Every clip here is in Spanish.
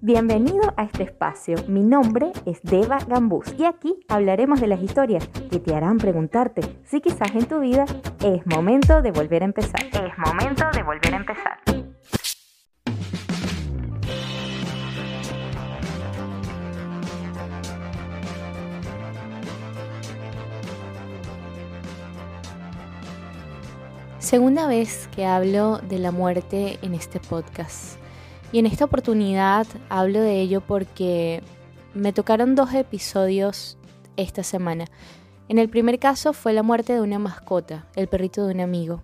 Bienvenido a este espacio. Mi nombre es Deva Gambús y aquí hablaremos de las historias que te harán preguntarte si quizás en tu vida es momento de volver a empezar. Es momento de volver a empezar. Segunda vez que hablo de la muerte en este podcast. Y en esta oportunidad hablo de ello porque me tocaron dos episodios esta semana. En el primer caso fue la muerte de una mascota, el perrito de un amigo,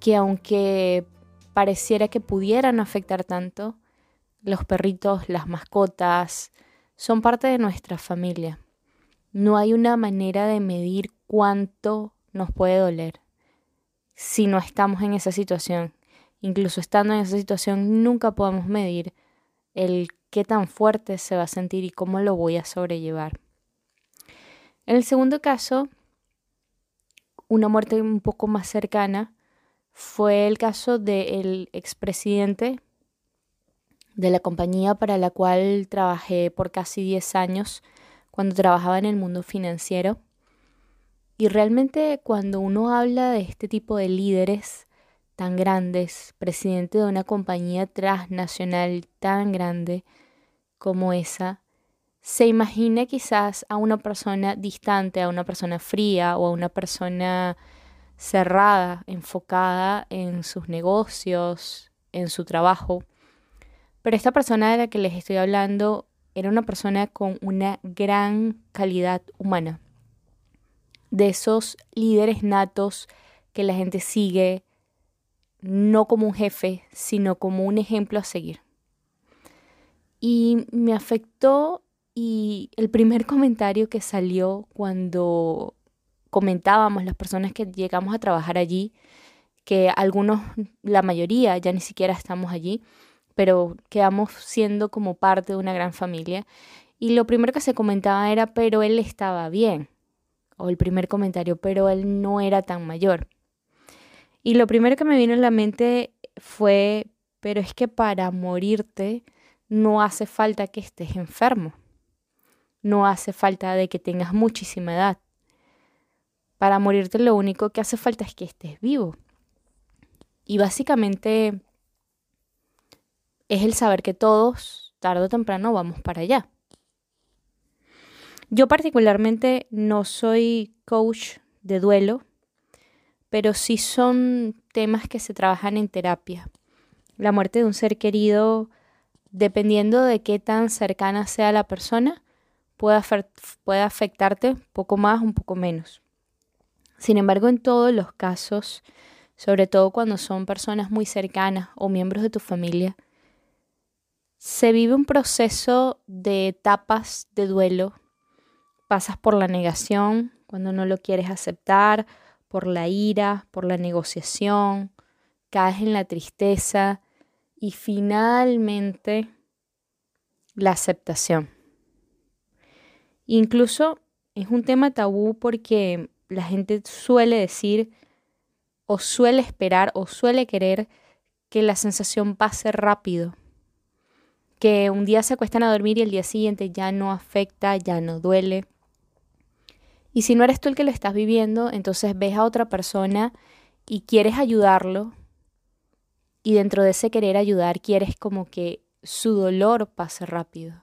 que aunque pareciera que pudieran afectar tanto, los perritos, las mascotas, son parte de nuestra familia. No hay una manera de medir cuánto nos puede doler si no estamos en esa situación. Incluso estando en esa situación, nunca podemos medir el qué tan fuerte se va a sentir y cómo lo voy a sobrellevar. En el segundo caso, una muerte un poco más cercana fue el caso del expresidente de la compañía para la cual trabajé por casi 10 años cuando trabajaba en el mundo financiero. Y realmente cuando uno habla de este tipo de líderes tan grandes, presidente de una compañía transnacional tan grande como esa, se imagina quizás a una persona distante, a una persona fría o a una persona cerrada, enfocada en sus negocios, en su trabajo. Pero esta persona de la que les estoy hablando era una persona con una gran calidad humana de esos líderes natos que la gente sigue, no como un jefe, sino como un ejemplo a seguir. Y me afectó y el primer comentario que salió cuando comentábamos las personas que llegamos a trabajar allí, que algunos, la mayoría ya ni siquiera estamos allí, pero quedamos siendo como parte de una gran familia. Y lo primero que se comentaba era, pero él estaba bien o el primer comentario, pero él no era tan mayor. Y lo primero que me vino en la mente fue, pero es que para morirte no hace falta que estés enfermo, no hace falta de que tengas muchísima edad. Para morirte lo único que hace falta es que estés vivo. Y básicamente es el saber que todos, tarde o temprano, vamos para allá. Yo particularmente no soy coach de duelo, pero sí son temas que se trabajan en terapia. La muerte de un ser querido, dependiendo de qué tan cercana sea la persona, puede, puede afectarte poco más, un poco menos. Sin embargo, en todos los casos, sobre todo cuando son personas muy cercanas o miembros de tu familia, se vive un proceso de etapas de duelo Pasas por la negación cuando no lo quieres aceptar, por la ira, por la negociación, caes en la tristeza y finalmente la aceptación. Incluso es un tema tabú porque la gente suele decir o suele esperar o suele querer que la sensación pase rápido. Que un día se acuestan a dormir y el día siguiente ya no afecta, ya no duele. Y si no eres tú el que lo estás viviendo, entonces ves a otra persona y quieres ayudarlo. Y dentro de ese querer ayudar, quieres como que su dolor pase rápido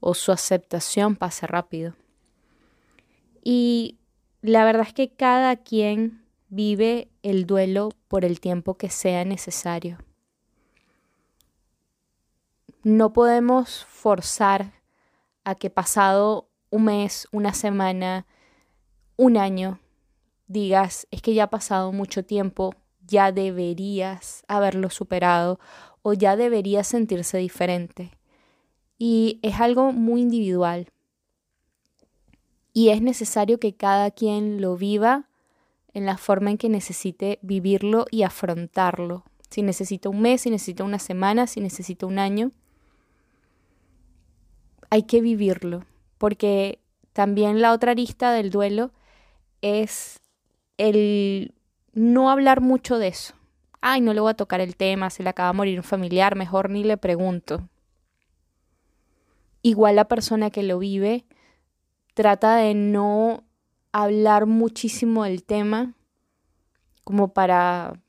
o su aceptación pase rápido. Y la verdad es que cada quien vive el duelo por el tiempo que sea necesario. No podemos forzar a que pasado un mes, una semana, un año, digas, es que ya ha pasado mucho tiempo, ya deberías haberlo superado o ya deberías sentirse diferente. Y es algo muy individual. Y es necesario que cada quien lo viva en la forma en que necesite vivirlo y afrontarlo. Si necesita un mes, si necesita una semana, si necesita un año, hay que vivirlo porque también la otra arista del duelo es el no hablar mucho de eso, ay, no le voy a tocar el tema, se le acaba de morir un familiar, mejor ni le pregunto. Igual la persona que lo vive trata de no hablar muchísimo del tema como para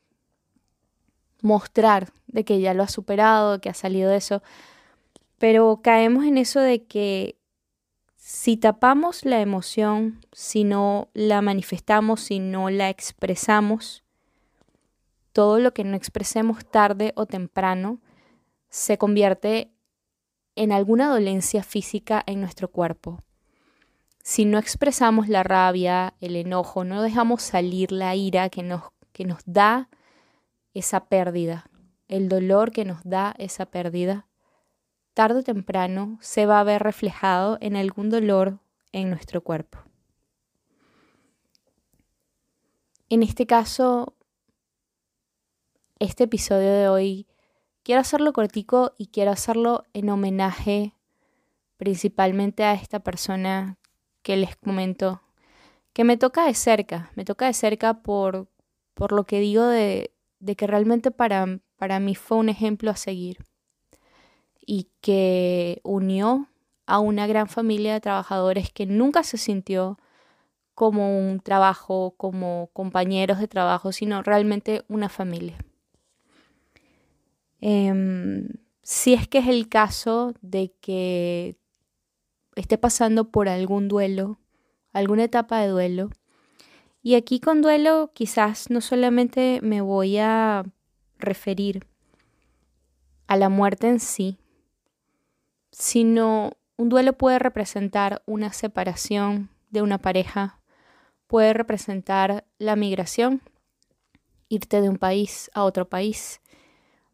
mostrar de que ya lo ha superado, que ha salido de eso. Pero caemos en eso de que si tapamos la emoción, si no la manifestamos, si no la expresamos, todo lo que no expresemos tarde o temprano se convierte en alguna dolencia física en nuestro cuerpo. Si no expresamos la rabia, el enojo, no dejamos salir la ira que nos, que nos da esa pérdida, el dolor que nos da esa pérdida, tarde o temprano se va a ver reflejado en algún dolor en nuestro cuerpo. En este caso, este episodio de hoy quiero hacerlo cortico y quiero hacerlo en homenaje principalmente a esta persona que les comento, que me toca de cerca, me toca de cerca por, por lo que digo de, de que realmente para, para mí fue un ejemplo a seguir y que unió a una gran familia de trabajadores que nunca se sintió como un trabajo, como compañeros de trabajo, sino realmente una familia. Em, si es que es el caso de que esté pasando por algún duelo, alguna etapa de duelo, y aquí con duelo quizás no solamente me voy a referir a la muerte en sí, sino un duelo puede representar una separación de una pareja, puede representar la migración, irte de un país a otro país,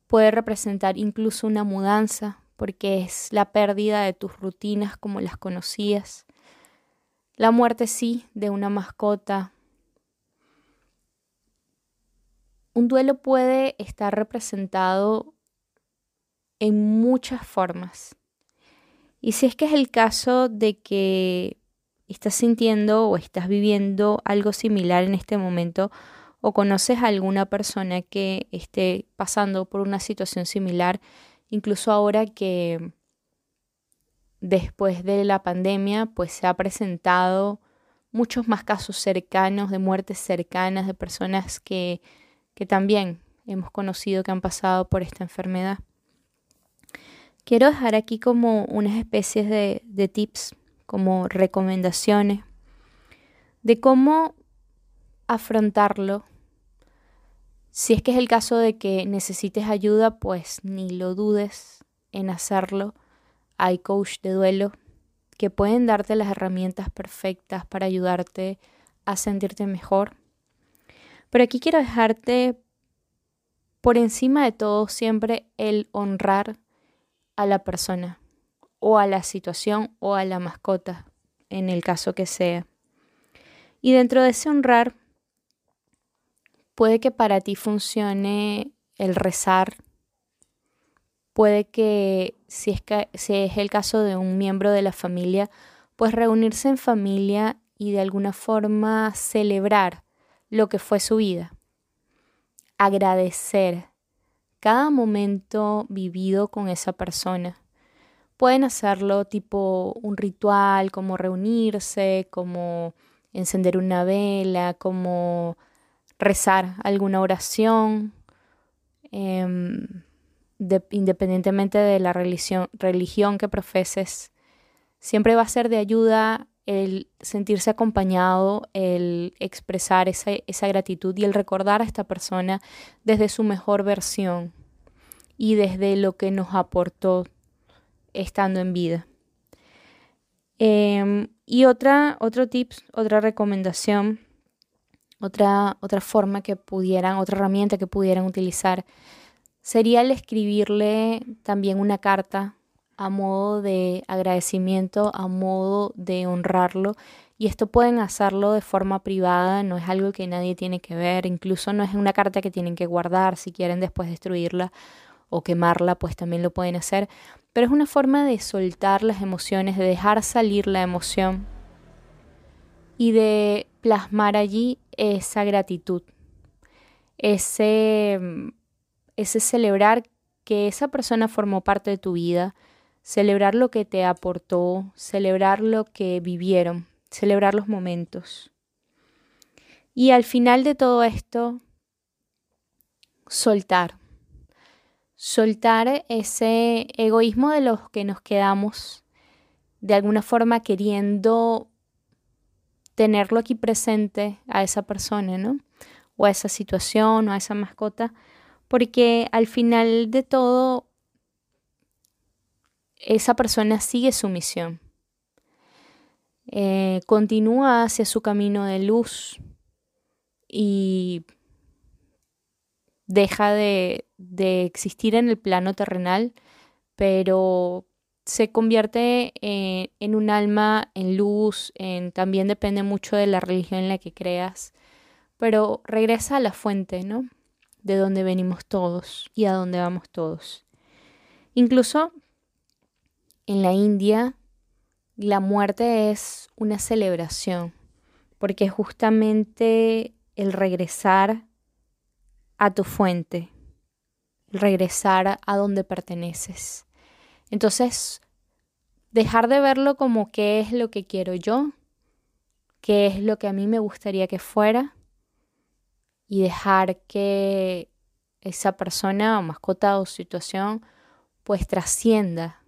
puede representar incluso una mudanza, porque es la pérdida de tus rutinas como las conocías, la muerte sí de una mascota. Un duelo puede estar representado en muchas formas. Y si es que es el caso de que estás sintiendo o estás viviendo algo similar en este momento o conoces a alguna persona que esté pasando por una situación similar, incluso ahora que después de la pandemia pues se ha presentado muchos más casos cercanos de muertes cercanas de personas que, que también hemos conocido que han pasado por esta enfermedad. Quiero dejar aquí como unas especies de, tips, como recomendaciones de cómo afrontarlo. Si es que es el caso de que necesites ayuda, pues ni lo dudes en hacerlo. Hay coach de duelo que pueden darte las herramientas perfectas para ayudarte a sentirte mejor. Pero aquí quiero dejarte por encima de todo siempre el honrar a la persona o a la situación o a la mascota, en el caso que sea. Y dentro de ese honrar, puede que para ti funcione el rezar, puede que si es, que, si es el caso de un miembro de la familia, pues reunirse en familia y de alguna forma celebrar lo que fue su vida, agradecer cada momento vivido con esa persona. Pueden hacerlo tipo un ritual, como reunirse, como encender una vela, como rezar alguna oración, em, independientemente de la religión, religión que profeses. Siempre va a ser de ayuda el sentirse acompañado, el expresar esa, esa, gratitud y el recordar a esta persona desde su mejor versión y desde lo que nos aportó estando en vida. Em, y otra, otro tips, otra recomendación, otra, otra forma que pudieran, otra herramienta que pudieran utilizar sería el escribirle también una carta a modo de agradecimiento, a modo de honrarlo. Y esto pueden hacerlo de forma privada, no es algo que nadie tiene que ver, incluso no es una carta que tienen que guardar, si quieren después destruirla o quemarla, pues también lo pueden hacer. Pero es una forma de soltar las emociones, de dejar salir la emoción y de plasmar allí esa gratitud. ese, ese celebrar que esa persona formó parte de tu vida, celebrar lo que te aportó, celebrar lo que vivieron, celebrar los momentos. Y al final de todo esto, soltar. Soltar ese egoísmo de los que nos quedamos de alguna forma queriendo tenerlo aquí presente a esa persona, ¿no? O a esa situación o a esa mascota, porque al final de todo esa persona sigue su misión. Eh, continúa hacia su camino de luz y deja de, existir en el plano terrenal, pero se convierte en, en, un alma en luz, en, también depende mucho de la religión en la que creas, pero regresa a la fuente, ¿no? De donde venimos todos y a donde vamos todos. Incluso en la India, la muerte es una celebración, porque justamente el regresar a tu fuente, el regresar a donde perteneces. Entonces, dejar de verlo como qué es lo que quiero yo, qué es lo que a mí me gustaría que fuera, y dejar que esa persona o mascota o situación pues trascienda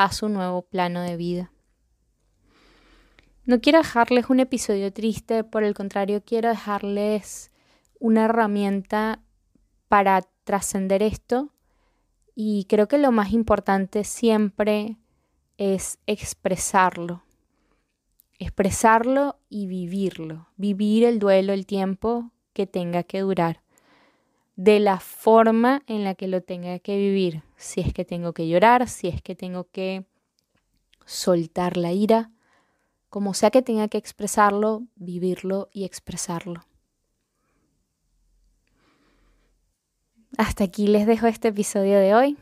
a su nuevo plano de vida. No quiero dejarles un episodio triste, por el contrario, quiero dejarles una herramienta para trascender esto y creo que lo más importante siempre es expresarlo. Expresarlo y vivirlo. Vivir el duelo el tiempo que tenga que durar. De la forma en la que lo tenga que vivir si es que tengo que llorar, si es que tengo que soltar la ira, como sea que tenga que expresarlo, vivirlo y expresarlo. Hasta aquí les dejo este episodio de hoy.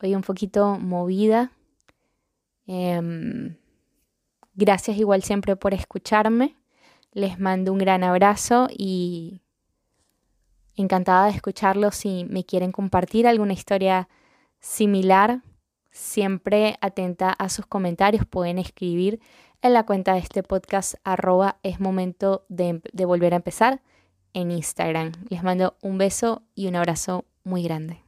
Hoy un poquito movida. Em, gracias igual siempre por escucharme. Les mando un gran abrazo y encantada de escucharlos si me quieren compartir alguna historia similar, siempre atenta a sus comentarios, pueden escribir en la cuenta de este podcast arroba es momento de, de volver a empezar en Instagram. Les mando un beso y un abrazo muy grande.